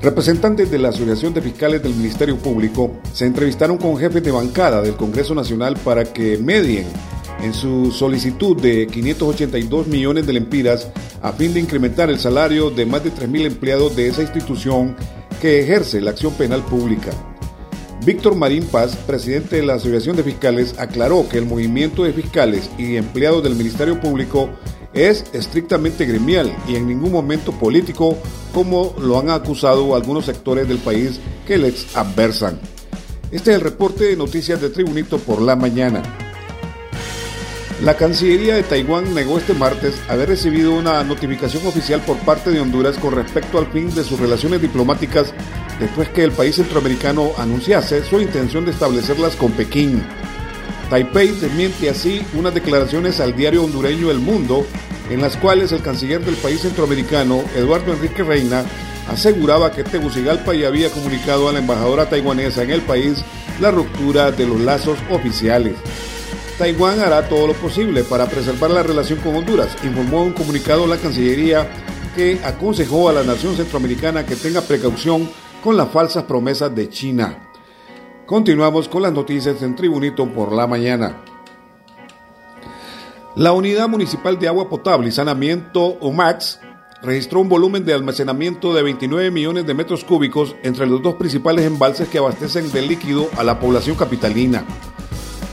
Representantes de la Asociación de Fiscales del Ministerio Público se entrevistaron con jefes de bancada del Congreso Nacional para que medien en su solicitud de 582 millones de lempiras a fin de incrementar el salario de más de 3.000 empleados de esa institución que ejerce la acción penal pública. Víctor Marín Paz, presidente de la Asociación de Fiscales, aclaró que el movimiento de fiscales y empleados del Ministerio Público es estrictamente gremial y en ningún momento político, como lo han acusado algunos sectores del país que les adversan. Este es el reporte de noticias de Tribunito por la mañana. La Cancillería de Taiwán negó este martes haber recibido una notificación oficial por parte de Honduras con respecto al fin de sus relaciones diplomáticas después que el país centroamericano anunciase su intención de establecerlas con Pekín. Taipei desmiente así unas declaraciones al diario hondureño El Mundo, en las cuales el canciller del país centroamericano, Eduardo Enrique Reina, aseguraba que Tegucigalpa ya había comunicado a la embajadora taiwanesa en el país la ruptura de los lazos oficiales. Taiwán hará todo lo posible para preservar la relación con Honduras, informó un comunicado la Cancillería que aconsejó a la nación centroamericana que tenga precaución con las falsas promesas de China. Continuamos con las noticias en Tribunito por la mañana. La Unidad Municipal de Agua Potable y Sanamiento, UMAX, registró un volumen de almacenamiento de 29 millones de metros cúbicos entre los dos principales embalses que abastecen de líquido a la población capitalina.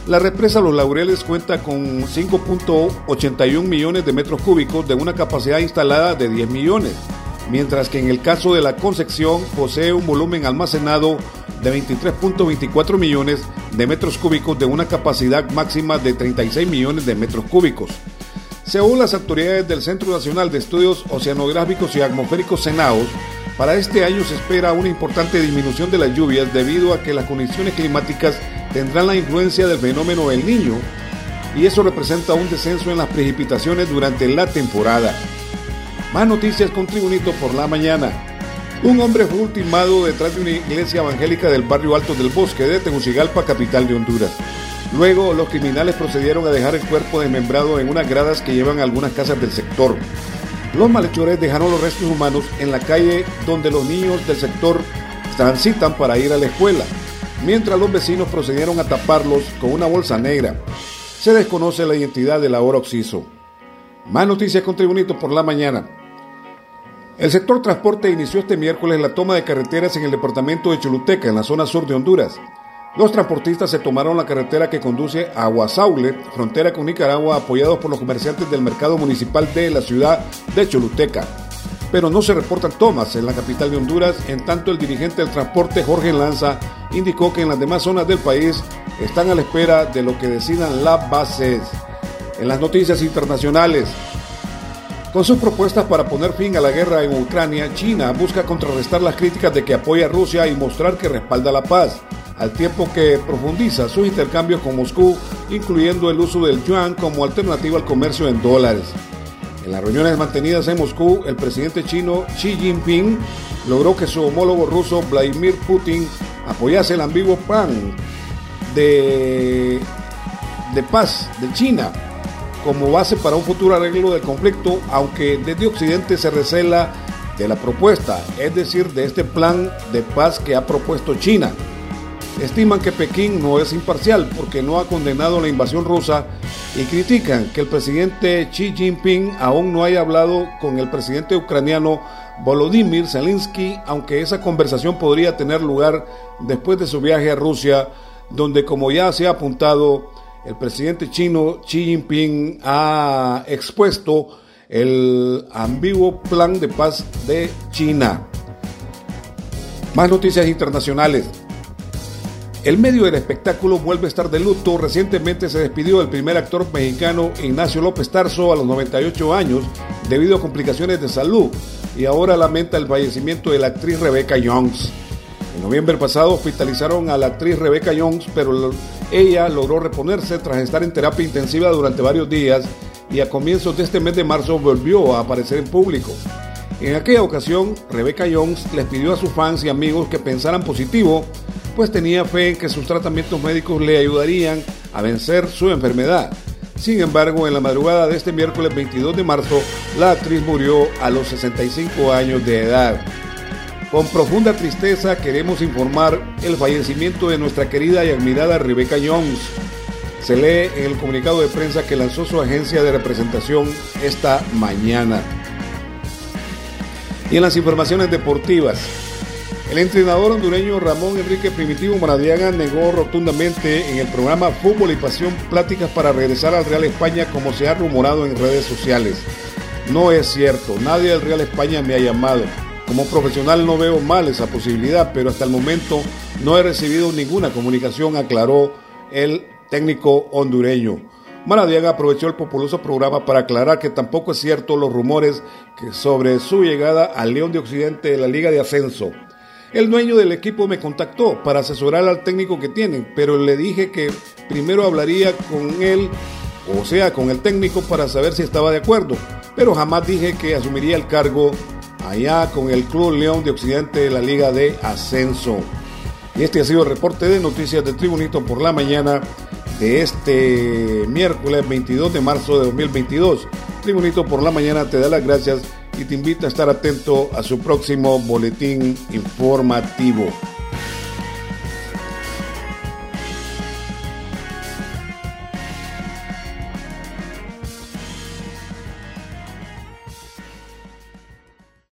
La represa Los Laureles cuenta con 5.81 millones de metros cúbicos de una capacidad instalada de 10 millones, mientras que en el caso de la Concepción posee un volumen almacenado de 23.24 millones de metros cúbicos de una capacidad máxima de 36 millones de metros cúbicos. Según las autoridades del Centro Nacional de Estudios Oceanográficos y Atmosféricos CENAOS, para este año se espera una importante disminución de las lluvias debido a que las condiciones climáticas tendrán la influencia del fenómeno El Niño y eso representa un descenso en las precipitaciones durante la temporada. Más noticias con Tribunito por la mañana. Un hombre fue ultimado detrás de una iglesia evangélica del barrio Alto del Bosque de Tegucigalpa, capital de Honduras. Luego, los criminales procedieron a dejar el cuerpo desmembrado en unas gradas que llevan a algunas casas del sector. Los malhechores dejaron los restos humanos en la calle donde los niños del sector transitan para ir a la escuela, mientras los vecinos procedieron a taparlos con una bolsa negra. Se desconoce la identidad del ahora occiso. Más noticias con Tribunito por la mañana. El sector transporte inició este miércoles la toma de carreteras en el departamento de Choluteca, en la zona sur de Honduras. Los transportistas se tomaron la carretera que conduce a Guasaule, frontera con Nicaragua, apoyados por los comerciantes del mercado municipal de la ciudad de Choluteca. Pero no se reportan tomas en la capital de Honduras, en tanto el dirigente del transporte Jorge Lanza indicó que en las demás zonas del país están a la espera de lo que decidan las bases. En las noticias internacionales, con sus propuestas para poner fin a la guerra en Ucrania, China busca contrarrestar las críticas de que apoya a Rusia y mostrar que respalda la paz, al tiempo que profundiza sus intercambios con Moscú, incluyendo el uso del yuan como alternativa al comercio en dólares. En las reuniones mantenidas en Moscú, el presidente chino Xi Jinping logró que su homólogo ruso Vladimir Putin apoyase el ambiguo plan de, de paz de China como base para un futuro arreglo del conflicto, aunque desde Occidente se recela de la propuesta, es decir, de este plan de paz que ha propuesto China. Estiman que Pekín no es imparcial porque no ha condenado la invasión rusa y critican que el presidente Xi Jinping aún no haya hablado con el presidente ucraniano Volodymyr Zelensky, aunque esa conversación podría tener lugar después de su viaje a Rusia, donde como ya se ha apuntado, el presidente chino Xi Jinping ha expuesto el ambiguo plan de paz de China. Más noticias internacionales. El medio del espectáculo vuelve a estar de luto. Recientemente se despidió el primer actor mexicano Ignacio López Tarso a los 98 años debido a complicaciones de salud y ahora lamenta el fallecimiento de la actriz Rebecca Jones. En noviembre pasado hospitalizaron a la actriz Rebecca Jones, pero ella logró reponerse tras estar en terapia intensiva durante varios días y a comienzos de este mes de marzo volvió a aparecer en público. En aquella ocasión, Rebecca Jones les pidió a sus fans y amigos que pensaran positivo pues tenía fe en que sus tratamientos médicos le ayudarían a vencer su enfermedad. Sin embargo, en la madrugada de este miércoles 22 de marzo, la actriz murió a los 65 años de edad. Con profunda tristeza queremos informar el fallecimiento de nuestra querida y admirada Rebecca Jones. Se lee en el comunicado de prensa que lanzó su agencia de representación esta mañana. Y en las informaciones deportivas, el entrenador hondureño Ramón Enrique Primitivo Maradiaga negó rotundamente en el programa Fútbol y Pasión pláticas para regresar al Real España como se ha rumorado en redes sociales. No es cierto, nadie del Real España me ha llamado. Como profesional no veo mal esa posibilidad, pero hasta el momento no he recibido ninguna comunicación, aclaró el técnico hondureño. Maradiaga aprovechó el populoso programa para aclarar que tampoco es cierto los rumores que sobre su llegada al León de Occidente de la Liga de Ascenso. El dueño del equipo me contactó para asesorar al técnico que tienen, pero le dije que primero hablaría con él, o sea, con el técnico para saber si estaba de acuerdo, pero jamás dije que asumiría el cargo allá con el Club León de Occidente de la Liga de Ascenso. Y este ha sido el reporte de noticias de Tribunito por la mañana de este miércoles 22 de marzo de 2022. Tribunito por la mañana te da las gracias y te invita a estar atento a su próximo boletín informativo.